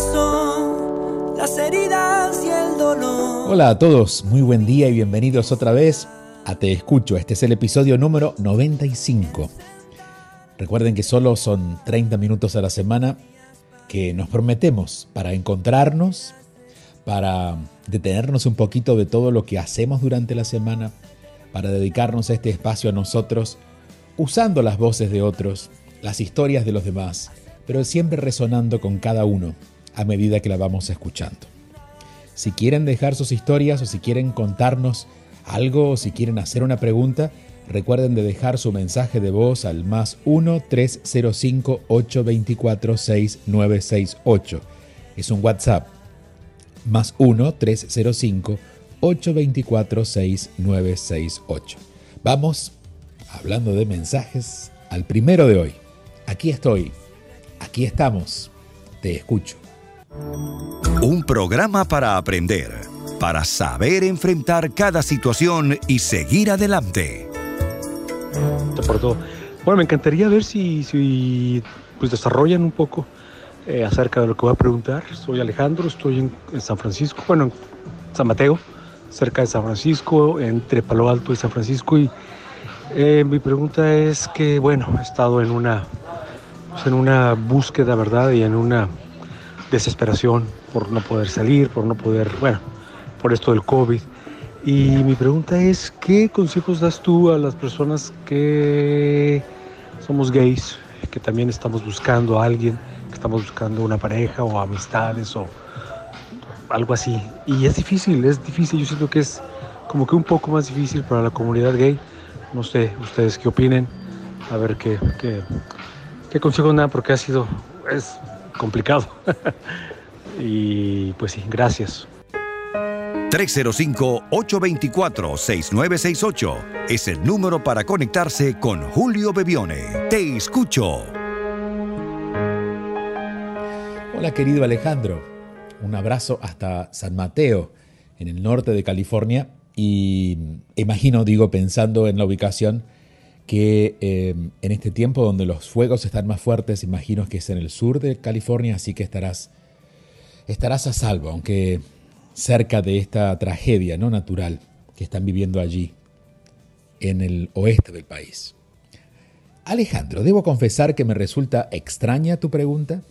pasó, las heridas y el dolor. Hola a todos, muy buen día y bienvenidos otra vez a Te Escucho. Este es el episodio número 95. Recuerden que solo son 30 minutos a la semana que nos prometemos para encontrarnos, para detenernos un poquito de todo lo que hacemos durante la semana, para dedicarnos a este espacio a nosotros, usando las voces de otros, las historias de los demás, pero siempre resonando con cada uno a medida que la vamos escuchando. Si quieren dejar sus historias o si quieren contarnos algo o si quieren hacer una pregunta, recuerden de dejar su mensaje de voz al más 1-305-824-6968. Es un WhatsApp. Más 1-305-824-6968. Vamos, hablando de mensajes, al primero de hoy. Aquí estoy. Aquí estamos. Te escucho. Un programa para aprender, para saber enfrentar cada situación y seguir adelante. Bueno, me encantaría ver si, si pues desarrollan un poco eh, acerca de lo que voy a preguntar. Soy Alejandro, estoy en, en, San Francisco, bueno, en San Mateo, cerca de San Francisco, entre Palo Alto y San Francisco. Y eh, mi pregunta es que, bueno, he estado en una, pues en una búsqueda, ¿verdad? Y en una desesperación por no poder salir, por no poder, bueno, por esto del COVID. Y mi pregunta es, ¿qué consejos das tú a las personas que somos gays, que también estamos buscando a alguien, que estamos buscando una pareja o amistades o algo así? Y es difícil, es difícil, yo siento que es como que un poco más difícil para la comunidad gay. No sé, ustedes qué opinen, a ver qué, qué, qué consejos dan, porque ha sido, es complicado. y pues sí, gracias. 305-824-6968 es el número para conectarse con Julio Bebione. Te escucho. Hola querido Alejandro, un abrazo hasta San Mateo, en el norte de California. Y imagino, digo, pensando en la ubicación, que eh, en este tiempo donde los fuegos están más fuertes, imagino que es en el sur de California, así que estarás, estarás a salvo, aunque cerca de esta tragedia no natural que están viviendo allí en el oeste del país. Alejandro, debo confesar que me resulta extraña tu pregunta.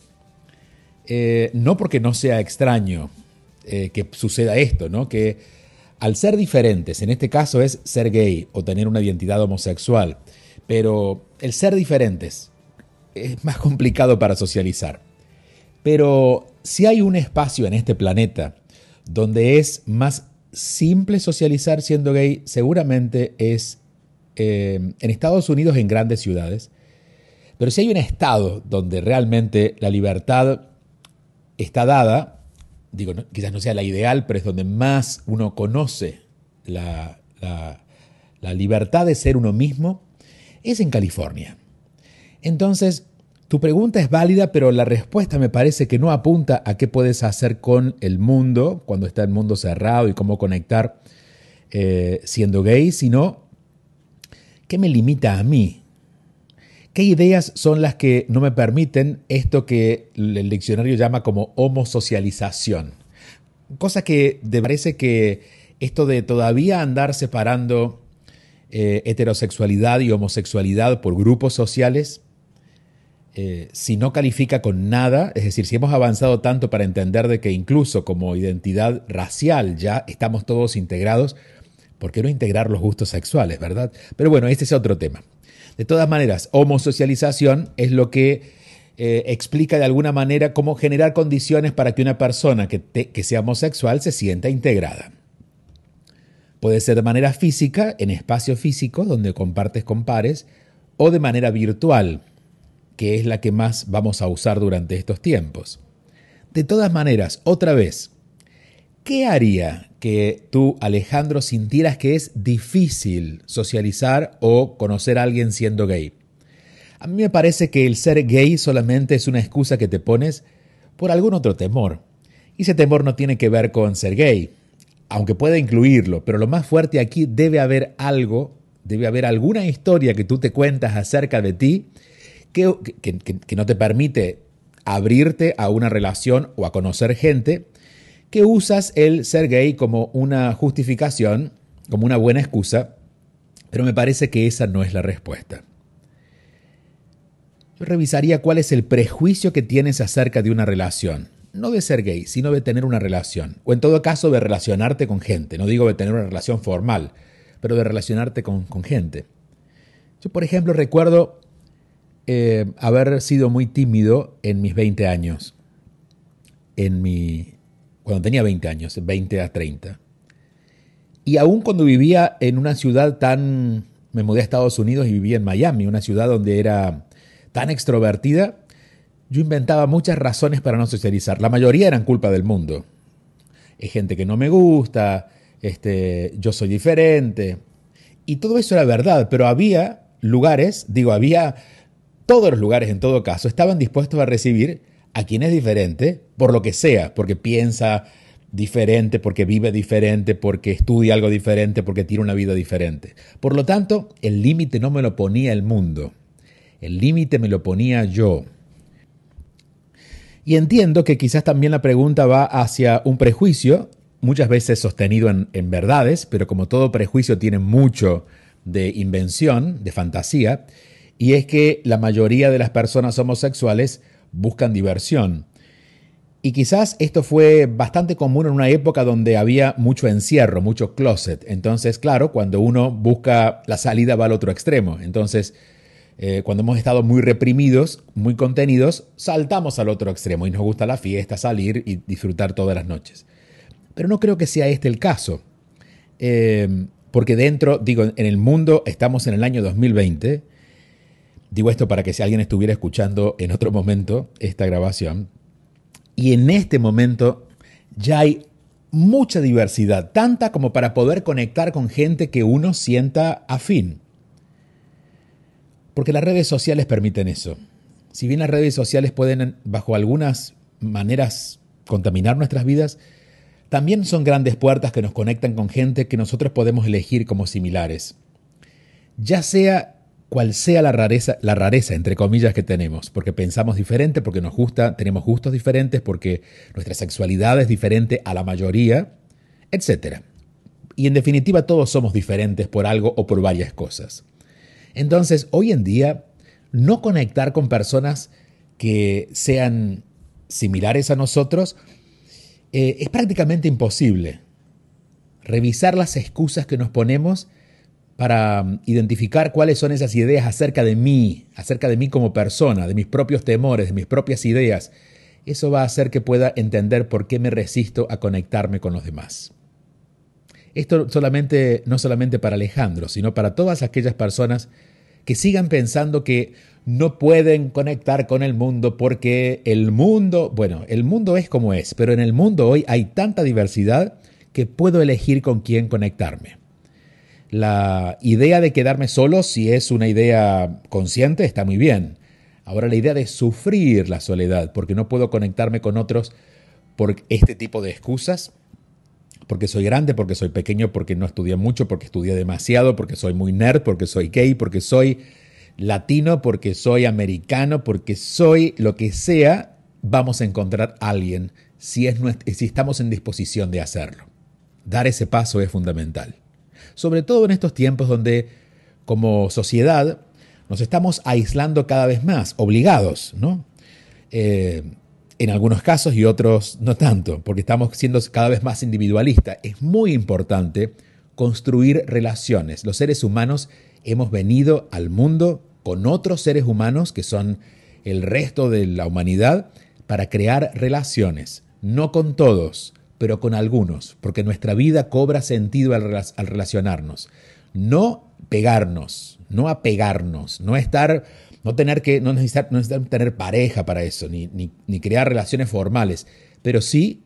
Eh, no porque no sea extraño eh, que suceda esto, ¿no? Que al ser diferentes, en este caso es ser gay o tener una identidad homosexual, pero el ser diferentes es más complicado para socializar. Pero si hay un espacio en este planeta donde es más simple socializar siendo gay, seguramente es eh, en Estados Unidos en grandes ciudades. Pero si hay un estado donde realmente la libertad está dada, digo, quizás no sea la ideal, pero es donde más uno conoce la, la, la libertad de ser uno mismo, es en California. Entonces, tu pregunta es válida, pero la respuesta me parece que no apunta a qué puedes hacer con el mundo cuando está el mundo cerrado y cómo conectar eh, siendo gay, sino qué me limita a mí. ¿Qué ideas son las que no me permiten esto que el diccionario llama como homosocialización? Cosa que me parece que esto de todavía andar separando eh, heterosexualidad y homosexualidad por grupos sociales, eh, si no califica con nada, es decir, si hemos avanzado tanto para entender de que incluso como identidad racial ya estamos todos integrados, ¿por qué no integrar los gustos sexuales, verdad? Pero bueno, este es otro tema. De todas maneras, homosocialización es lo que eh, explica de alguna manera cómo generar condiciones para que una persona que, que sea homosexual se sienta integrada. Puede ser de manera física, en espacios físicos donde compartes con pares, o de manera virtual, que es la que más vamos a usar durante estos tiempos. De todas maneras, otra vez, ¿qué haría que tú, Alejandro, sintieras que es difícil socializar o conocer a alguien siendo gay? A mí me parece que el ser gay solamente es una excusa que te pones por algún otro temor. Y ese temor no tiene que ver con ser gay, aunque pueda incluirlo, pero lo más fuerte aquí debe haber algo, debe haber alguna historia que tú te cuentas acerca de ti que, que, no te permite abrirte a una relación o a conocer gente, que usas el ser gay como una justificación, como una buena excusa, pero me parece que esa no es la respuesta. Yo revisaría cuál es el prejuicio que tienes acerca de una relación. No de ser gay, sino de tener una relación. O en todo caso de relacionarte con gente. No digo de tener una relación formal, pero de relacionarte con, gente. Yo, por ejemplo, recuerdo eh, haber sido muy tímido en mis 20 años. En mi, cuando tenía 20 años, 20 a 30. Y aún cuando vivía en una ciudad tan... Me mudé a Estados Unidos y vivía en Miami, una ciudad donde era tan extrovertida, yo inventaba muchas razones para no socializar. La mayoría eran culpa del mundo. Es gente que no me gusta, este, yo soy diferente. Y todo eso era verdad, pero había lugares, digo, había todos los lugares en todo caso, estaban dispuestos a recibir a quien es diferente, por lo que sea, porque piensa diferente, porque vive diferente, porque estudia algo diferente, porque tiene una vida diferente. Por lo tanto, el límite no me lo ponía el mundo, el límite me lo ponía yo. Y entiendo que quizás también la pregunta va hacia un prejuicio, muchas veces sostenido en, verdades, pero como todo prejuicio tiene mucho de invención, de fantasía, y es que la mayoría de las personas homosexuales buscan diversión. Y quizás esto fue bastante común en una época donde había mucho encierro, mucho closet. Entonces, claro, cuando uno busca la salida va al otro extremo. Entonces, eh, cuando hemos estado muy reprimidos, muy contenidos, saltamos al otro extremo y nos gusta la fiesta, salir y disfrutar todas las noches. Pero no creo que sea este el caso. Eh, porque dentro, digo, en el mundo estamos en el año 2020. Digo esto para que si alguien estuviera escuchando en otro momento esta grabación. Y en este momento ya hay mucha diversidad, tanta como para poder conectar con gente que uno sienta afín. Porque las redes sociales permiten eso. Si bien las redes sociales pueden, bajo algunas maneras, contaminar nuestras vidas, también son grandes puertas que nos conectan con gente que nosotros podemos elegir como similares. Ya sea cual sea la rareza, la rareza, entre comillas, que tenemos, porque pensamos diferente, porque nos gusta, tenemos gustos diferentes, porque nuestra sexualidad es diferente a la mayoría, etc. Y en definitiva todos somos diferentes por algo o por varias cosas. Entonces, hoy en día, no conectar con personas que sean similares a nosotros eh, es prácticamente imposible. Revisar las excusas que nos ponemos para um, identificar cuáles son esas ideas acerca de mí, acerca de mí como persona, de mis propios temores, de mis propias ideas, eso va a hacer que pueda entender por qué me resisto a conectarme con los demás. Esto solamente, no solamente para Alejandro, sino para todas aquellas personas que sigan pensando que no pueden conectar con el mundo porque el mundo, bueno, el mundo es como es, pero en el mundo hoy hay tanta diversidad que puedo elegir con quién conectarme. La idea de quedarme solo, si es una idea consciente, está muy bien. Ahora la idea de sufrir la soledad porque no puedo conectarme con otros por este tipo de excusas, porque soy grande, porque soy pequeño, porque no estudié mucho, porque estudié demasiado, porque soy muy nerd, porque soy gay, porque soy latino, porque soy americano, porque soy lo que sea, vamos a encontrar a alguien si, es, si estamos en disposición de hacerlo. Dar ese paso es fundamental. Sobre todo en estos tiempos donde como sociedad nos estamos aislando cada vez más, obligados, ¿no? Eh, en algunos casos y otros no tanto, porque estamos siendo cada vez más individualistas. Es muy importante construir relaciones. Los seres humanos hemos venido al mundo con otros seres humanos que son el resto de la humanidad para crear relaciones, no con todos, pero con algunos, porque nuestra vida cobra sentido al, relacionarnos. No pegarnos, no apegarnos, no estar No tener que, no necesitar, no tener pareja para eso, ni, ni crear relaciones formales, pero sí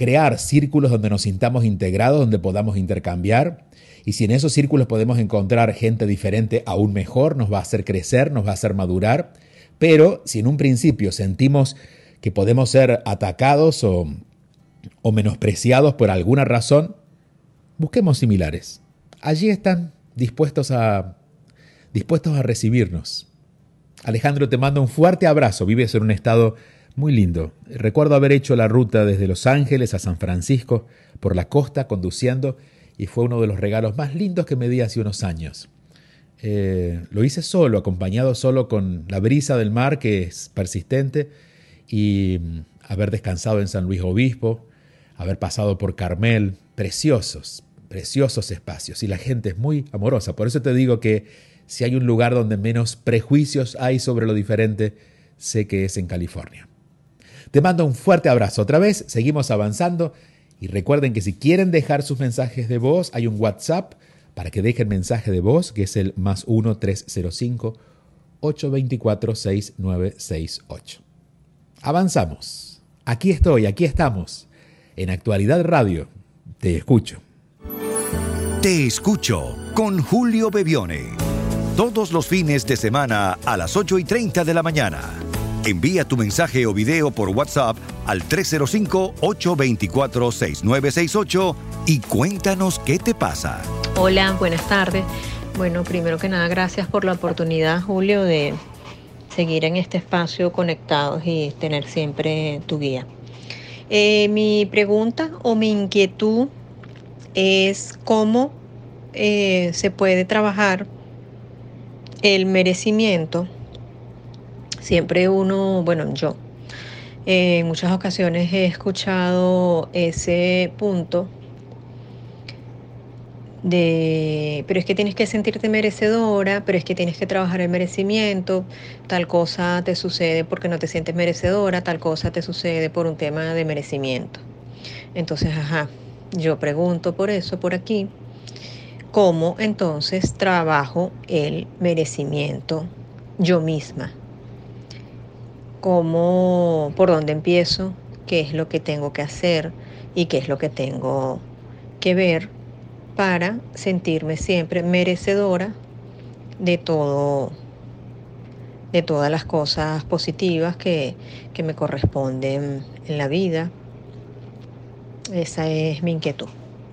crear círculos donde nos sintamos integrados, donde podamos intercambiar. Y si en esos círculos podemos encontrar gente diferente, aún mejor, nos va a hacer crecer, nos va a hacer madurar. Pero si en un principio sentimos que podemos ser atacados o, o menospreciados por alguna razón, busquemos similares. Allí están dispuestos a, dispuestos a recibirnos. Alejandro, te mando un fuerte abrazo. Vives en un estado muy lindo. Recuerdo haber hecho la ruta desde Los Ángeles a San Francisco por la costa conduciendo y fue uno de los regalos más lindos que me di hace unos años. Eh, lo hice solo, acompañado solo con la brisa del mar que es persistente y mm, haber descansado en San Luis Obispo, haber pasado por Carmel, preciosos, preciosos espacios y la gente es muy amorosa. Por eso te digo que si hay un lugar donde menos prejuicios hay sobre lo diferente, sé que es en California. Te mando un fuerte abrazo otra vez, seguimos avanzando y recuerden que si quieren dejar sus mensajes de voz, hay un WhatsApp para que dejen mensaje de voz que es el más 1-305-824-6968. Avanzamos. Aquí estoy, aquí estamos. En Actualidad Radio. Te escucho. Te escucho con Julio Bebione. Todos los fines de semana a las 8 y 30 de la mañana Envía tu mensaje o video por WhatsApp al 305-824-6968 y cuéntanos qué te pasa. Hola, buenas tardes. Bueno, primero que nada, gracias por la oportunidad, Julio, de seguir en este espacio conectados y tener siempre tu guía. Eh, mi pregunta o mi inquietud es cómo eh, se puede trabajar el merecimiento. Siempre uno, bueno, yo en muchas ocasiones he escuchado ese punto de, pero es que tienes que sentirte merecedora, pero es que tienes que trabajar el merecimiento, tal cosa te sucede porque no te sientes merecedora, tal cosa te sucede por un tema de merecimiento. Entonces, ajá, yo pregunto por eso, por aquí, ¿cómo entonces trabajo el merecimiento yo misma? cómo, por dónde empiezo, qué es lo que tengo que hacer y qué es lo que tengo que ver para sentirme siempre merecedora de todo, de todas las cosas positivas que, que me corresponden en la vida. Esa es mi inquietud.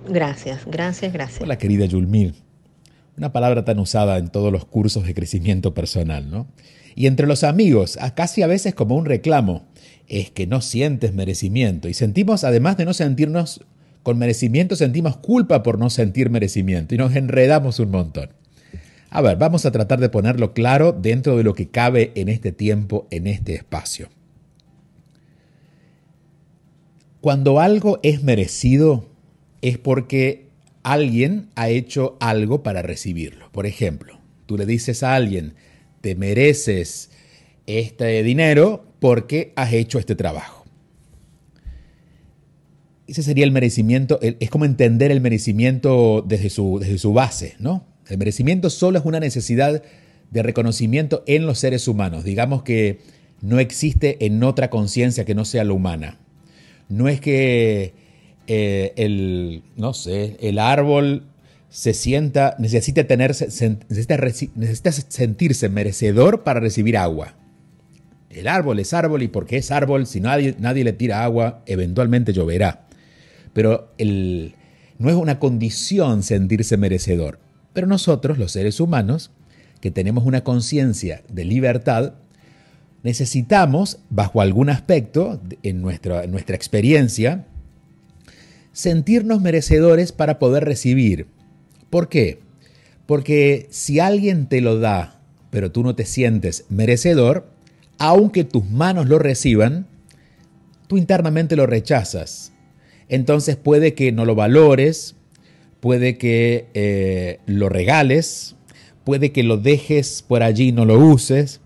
Gracias, gracias, gracias. Hola querida Yulmir. Una palabra tan usada en todos los cursos de crecimiento personal, ¿no? Y entre los amigos, casi a veces como un reclamo, es que no sientes merecimiento. Y sentimos, además de no sentirnos con merecimiento, sentimos culpa por no sentir merecimiento y nos enredamos un montón. A ver, vamos a tratar de ponerlo claro dentro de lo que cabe en este tiempo, en este espacio. Cuando algo es merecido es porque alguien ha hecho algo para recibirlo. Por ejemplo, tú le dices a alguien, te mereces este dinero porque has hecho este trabajo. Ese sería el merecimiento, es como entender el merecimiento desde su, desde su base, ¿no? El merecimiento solo es una necesidad de reconocimiento en los seres humanos. Digamos que no existe en otra conciencia que no sea la humana. No es que eh, el, no sé, el árbol se sienta, necesita, tener, necesita, sentirse merecedor para recibir agua. El árbol es árbol y porque es árbol, si nadie, nadie le tira agua, eventualmente lloverá. Pero no es una condición sentirse merecedor. Pero nosotros, los seres humanos, que tenemos una conciencia de libertad, necesitamos, bajo algún aspecto, en nuestra, en nuestra experiencia, sentirnos merecedores para poder recibir ¿Por qué? Porque si alguien te lo da, pero tú no te sientes merecedor, aunque tus manos lo reciban, tú internamente lo rechazas. Entonces puede que no lo valores, puede que eh, lo regales, puede que lo dejes por allí y no lo uses,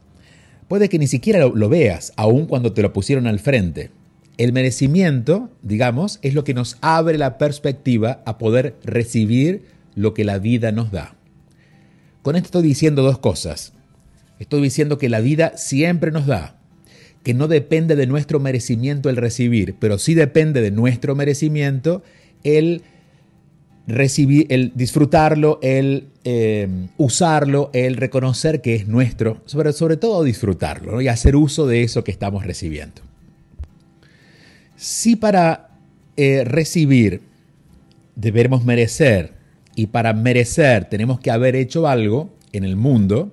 puede que ni siquiera lo, veas, aun cuando te lo pusieron al frente. El merecimiento, digamos, es lo que nos abre la perspectiva a poder recibir lo que la vida nos da. Con esto estoy diciendo dos cosas. Estoy diciendo que la vida siempre nos da, que no depende de nuestro merecimiento el recibir, pero sí depende de nuestro merecimiento el recibir, el disfrutarlo, el eh, usarlo, el reconocer que es nuestro, sobre, sobre todo disfrutarlo y hacer uso de eso que estamos recibiendo. Si para eh, recibir debemos merecer y para merecer tenemos que haber hecho algo en el mundo,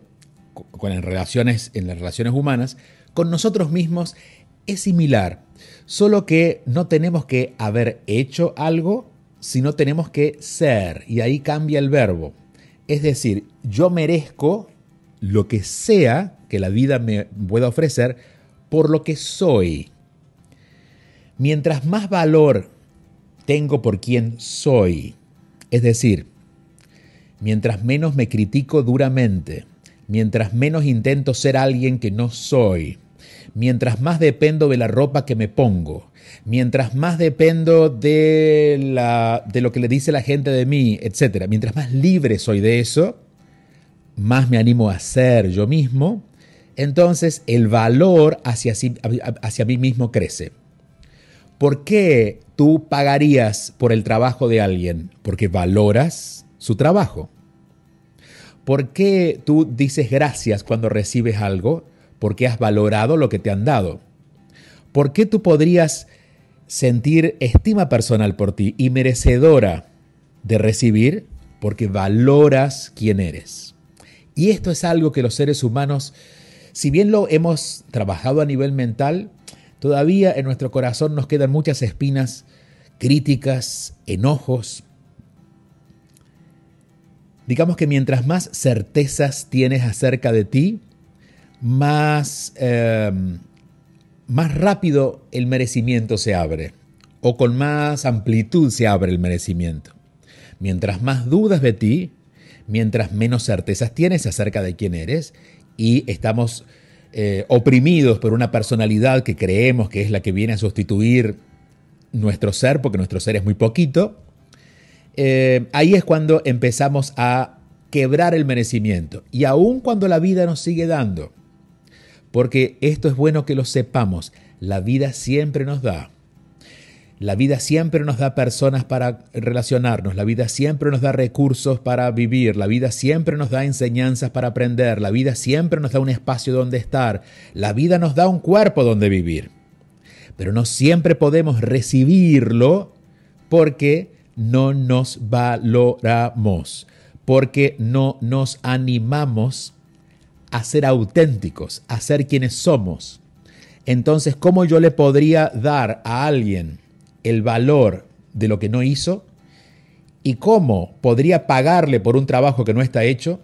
con, en, relaciones, en las relaciones humanas, con nosotros mismos es similar, solo que no tenemos que haber hecho algo, sino tenemos que ser, y ahí cambia el verbo. Es decir, yo merezco lo que sea que la vida me pueda ofrecer por lo que soy. Mientras más valor tengo por quien soy, es decir, mientras menos me critico duramente, mientras menos intento ser alguien que no soy, mientras más dependo de la ropa que me pongo, mientras más dependo de, la, de lo que le dice la gente de mí, etc., mientras más libre soy de eso, más me animo a ser yo mismo, entonces el valor hacia, hacia mí mismo crece. ¿Por qué tú pagarías por el trabajo de alguien? Porque valoras su trabajo. ¿Por qué tú dices gracias cuando recibes algo? Porque has valorado lo que te han dado. ¿Por qué tú podrías sentir estima personal por ti y merecedora de recibir? Porque valoras quién eres. Y esto es algo que los seres humanos, si bien lo hemos trabajado a nivel mental, todavía en nuestro corazón nos quedan muchas espinas, críticas, enojos, Digamos que mientras más certezas tienes acerca de ti, más, em, más rápido el merecimiento se abre o con más amplitud se abre el merecimiento. Mientras más dudas de ti, mientras menos certezas tienes acerca de quién eres y estamos eh, oprimidos por una personalidad que creemos que es la que viene a sustituir nuestro ser, porque nuestro ser es muy poquito, eh, ahí es cuando empezamos a quebrar el merecimiento. Y aun cuando la vida nos sigue dando, porque esto es bueno que lo sepamos, la vida siempre nos da. La vida siempre nos da personas para relacionarnos, la vida siempre nos da recursos para vivir, la vida siempre nos da enseñanzas para aprender, la vida siempre nos da un espacio donde estar, la vida nos da un cuerpo donde vivir. Pero no siempre podemos recibirlo porque no nos valoramos, porque no nos animamos a ser auténticos, a ser quienes somos. Entonces, ¿cómo yo le podría dar a alguien el valor de lo que no hizo? ¿Y cómo podría pagarle por un trabajo que no está hecho?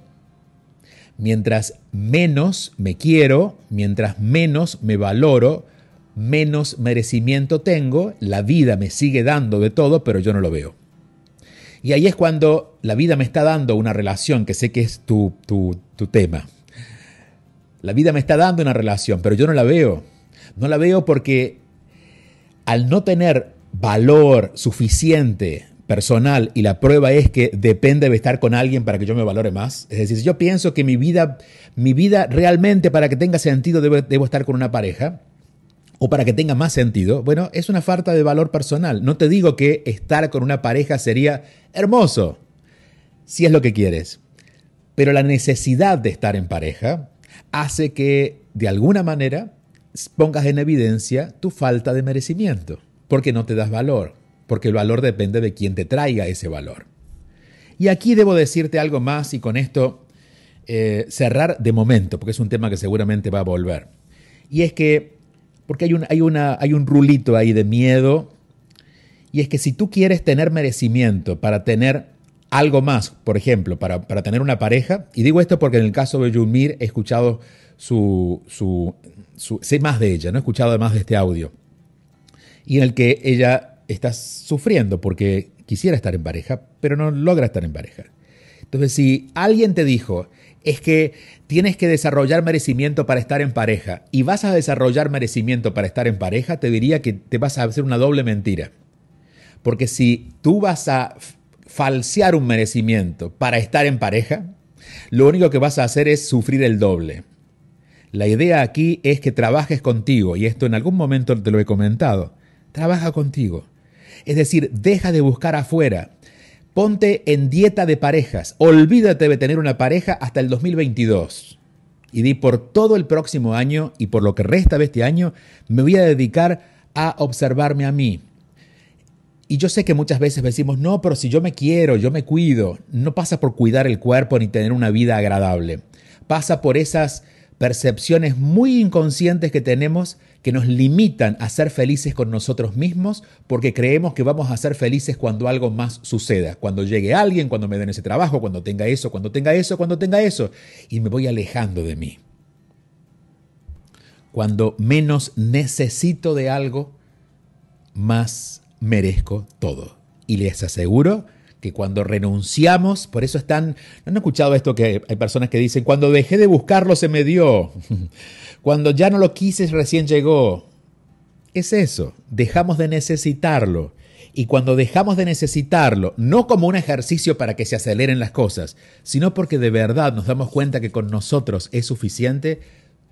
Mientras menos me quiero, mientras menos me valoro, menos merecimiento tengo, la vida me sigue dando de todo, pero yo no lo veo. Y ahí es cuando la vida me está dando una relación, que sé que es tu, tu, tema. La vida me está dando una relación, pero yo no la veo. No la veo porque al no tener valor suficiente personal y la prueba es que depende de estar con alguien para que yo me valore más. Es decir, si yo pienso que mi vida, mi vida realmente para que tenga sentido debo estar con una pareja, o para que tenga más sentido, bueno, es una falta de valor personal. No te digo que estar con una pareja sería hermoso, si es lo que quieres, pero la necesidad de estar en pareja hace que, de alguna manera, pongas en evidencia tu falta de merecimiento, porque no te das valor, porque el valor depende de quien te traiga ese valor. Y aquí debo decirte algo más y con esto eh, cerrar de momento, porque es un tema que seguramente va a volver. Y es que porque hay un, hay, una, hay un rulito ahí de miedo. Y es que si tú quieres tener merecimiento para tener algo más, por ejemplo, para, tener una pareja, y digo esto porque en el caso de Yumir he escuchado su, su, sé más de ella, no he escuchado además de este audio, y en el que ella está sufriendo porque quisiera estar en pareja, pero no logra estar en pareja. Entonces, si alguien te dijo, es que tienes que desarrollar merecimiento para estar en pareja y vas a desarrollar merecimiento para estar en pareja, te diría que te vas a hacer una doble mentira. Porque si tú vas a falsear un merecimiento para estar en pareja, lo único que vas a hacer es sufrir el doble. La idea aquí es que trabajes contigo, y esto en algún momento te lo he comentado. Trabaja contigo. Es decir, deja de buscar afuera. Ponte en dieta de parejas. Olvídate de tener una pareja hasta el 2022. Y di por todo el próximo año y por lo que resta de este año, me voy a dedicar a observarme a mí. Y yo sé que muchas veces decimos, no, pero si yo me quiero, yo me cuido, no pasa por cuidar el cuerpo ni tener una vida agradable. Pasa por esas percepciones muy inconscientes que tenemos que nos limitan a ser felices con nosotros mismos porque creemos que vamos a ser felices cuando algo más suceda, cuando llegue alguien, cuando me den ese trabajo, cuando tenga eso, cuando tenga eso, cuando tenga eso, y me voy alejando de mí. Cuando menos necesito de algo, más merezco todo. Y les aseguro que cuando renunciamos, por eso están, ¿no han escuchado esto que hay personas que dicen, cuando dejé de buscarlo se me dio, cuando ya no lo quise recién llegó? Es eso, dejamos de necesitarlo. Y cuando dejamos de necesitarlo, no como un ejercicio para que se aceleren las cosas, sino porque de verdad nos damos cuenta que con nosotros es suficiente,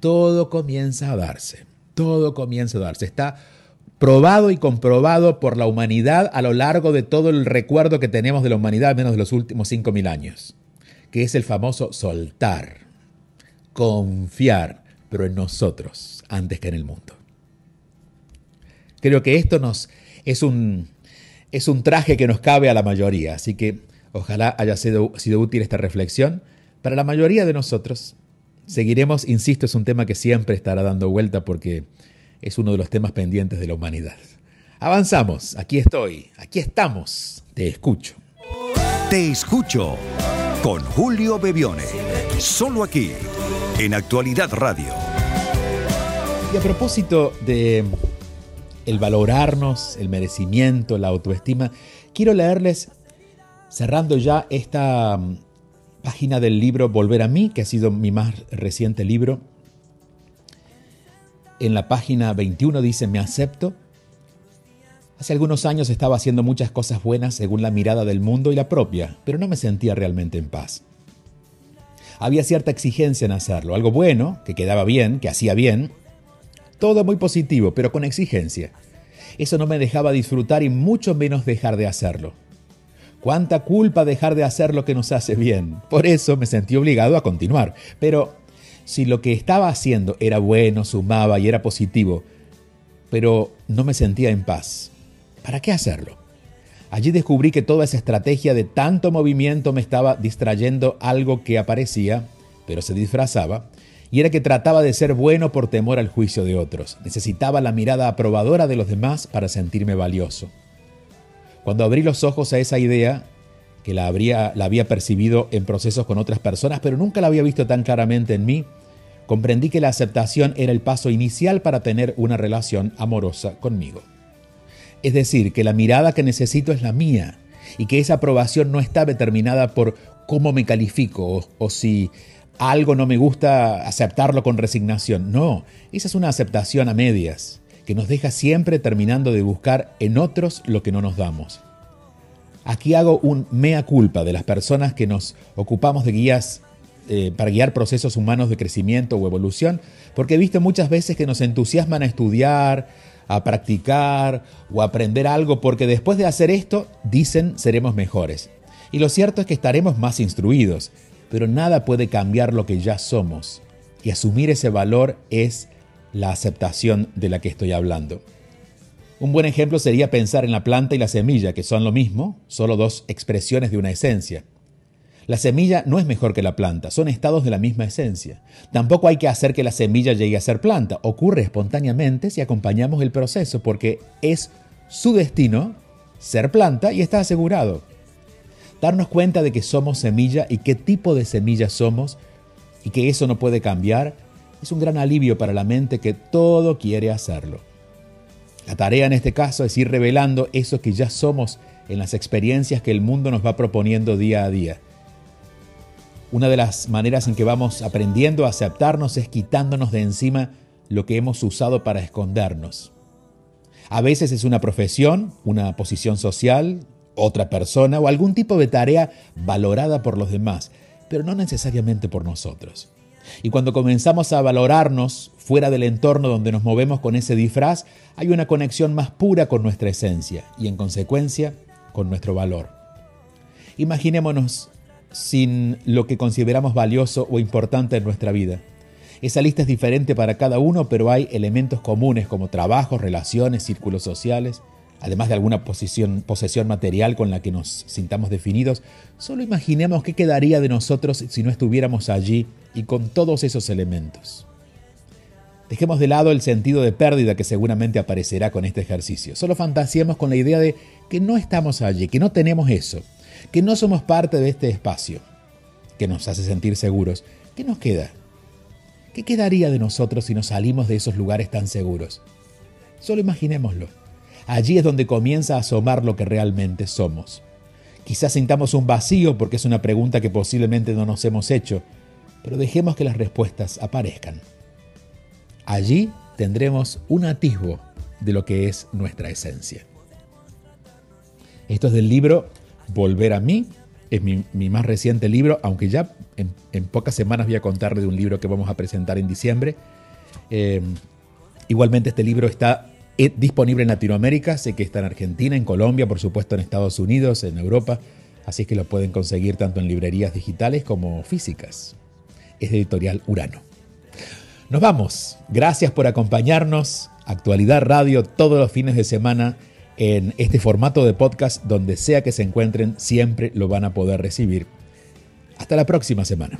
todo comienza a darse. Todo comienza a darse. Está probado y comprobado por la humanidad a lo largo de todo el recuerdo que tenemos de la humanidad, menos de los últimos 5.000 años, que es el famoso soltar, confiar, pero en nosotros antes que en el mundo. Creo que esto nos es un, es un traje que nos cabe a la mayoría, así que ojalá haya sido, sido útil esta reflexión para la mayoría de nosotros. Seguiremos, insisto, es un tema que siempre estará dando vuelta porque es uno de los temas pendientes de la humanidad. Avanzamos, aquí estoy, aquí estamos, te escucho. Te escucho con Julio Bebione, solo aquí, en Actualidad Radio. Y a propósito de el valorarnos, el merecimiento, la autoestima, quiero leerles, cerrando ya esta mm, página del libro Volver a mí, que ha sido mi más reciente libro, en la página 21 dice, me acepto. Hace algunos años estaba haciendo muchas cosas buenas según la mirada del mundo y la propia, pero no me sentía realmente en paz. Había cierta exigencia en hacerlo, algo bueno, que quedaba bien, que hacía bien, todo muy positivo, pero con exigencia. Eso no me dejaba disfrutar y mucho menos dejar de hacerlo. Cuánta culpa dejar de hacer lo que nos hace bien. Por eso me sentí obligado a continuar. Pero si lo que estaba haciendo era bueno, sumaba y era positivo, pero no me sentía en paz. ¿Para qué hacerlo? Allí descubrí que toda esa estrategia de tanto movimiento me estaba distrayendo algo que aparecía, pero se disfrazaba, y era que trataba de ser bueno por temor al juicio de otros. Necesitaba la mirada aprobadora de los demás para sentirme valioso. Cuando abrí los ojos a esa idea, que la, había percibido en procesos con otras personas, pero nunca la había visto tan claramente en mí, comprendí que la aceptación era el paso inicial para tener una relación amorosa conmigo. Es decir, que la mirada que necesito es la mía y que esa aprobación no está determinada por cómo me califico o, o si algo no me gusta aceptarlo con resignación. No, esa es una aceptación a medias que nos deja siempre terminando de buscar en otros lo que no nos damos. Aquí hago un mea culpa de las personas que nos ocupamos de guías eh, para guiar procesos humanos de crecimiento o evolución, porque he visto muchas veces que nos entusiasman a estudiar, a practicar o aprender algo, porque después de hacer esto, dicen, seremos mejores. Y lo cierto es que estaremos más instruidos, pero nada puede cambiar lo que ya somos. Y asumir ese valor es la aceptación de la que estoy hablando. Un buen ejemplo sería pensar en la planta y la semilla, que son lo mismo, solo dos expresiones de una esencia. La semilla no es mejor que la planta, son estados de la misma esencia. Tampoco hay que hacer que la semilla llegue a ser planta, ocurre espontáneamente si acompañamos el proceso, porque es su destino ser planta y está asegurado. Darnos cuenta de que somos semilla y qué tipo de semilla somos y que eso no puede cambiar es un gran alivio para la mente que todo quiere hacerlo. La tarea en este caso es ir revelando eso que ya somos en las experiencias que el mundo nos va proponiendo día a día. Una de las maneras en que vamos aprendiendo a aceptarnos es quitándonos de encima lo que hemos usado para escondernos. A veces es una profesión, una posición social, otra persona o algún tipo de tarea valorada por los demás, pero no necesariamente por nosotros. Y cuando comenzamos a valorarnos fuera del entorno donde nos movemos con ese disfraz, hay una conexión más pura con nuestra esencia y en consecuencia con nuestro valor. Imaginémonos sin lo que consideramos valioso o importante en nuestra vida. Esa lista es diferente para cada uno, pero hay elementos comunes como trabajo, relaciones, círculos sociales, además de alguna posesión material con la que nos sintamos definidos. Solo imaginemos qué quedaría de nosotros si no estuviéramos allí y con todos esos elementos. Dejemos de lado el sentido de pérdida que seguramente aparecerá con este ejercicio. Solo fantaseemos con la idea de que no estamos allí, que no tenemos eso, que no somos parte de este espacio, que nos hace sentir seguros. ¿Qué nos queda? ¿Qué quedaría de nosotros si nos salimos de esos lugares tan seguros? Solo imaginémoslo. Allí es donde comienza a asomar lo que realmente somos. Quizás sintamos un vacío porque es una pregunta que posiblemente no nos hemos hecho, pero dejemos que las respuestas aparezcan. Allí tendremos un atisbo de lo que es nuestra esencia. Esto es del libro Volver a mí, es mi, más reciente libro, aunque ya en, pocas semanas voy a contarle de un libro que vamos a presentar en diciembre. Em, igualmente este libro está eh, disponible en Latinoamérica, sé que está en Argentina, en Colombia, por supuesto en Estados Unidos, en Europa, así que lo pueden conseguir tanto en librerías digitales como físicas. Es de editorial Urano. Nos vamos. Gracias por acompañarnos. Actualidad Radio todos los fines de semana en este formato de podcast, donde sea que se encuentren, siempre lo van a poder recibir. Hasta la próxima semana.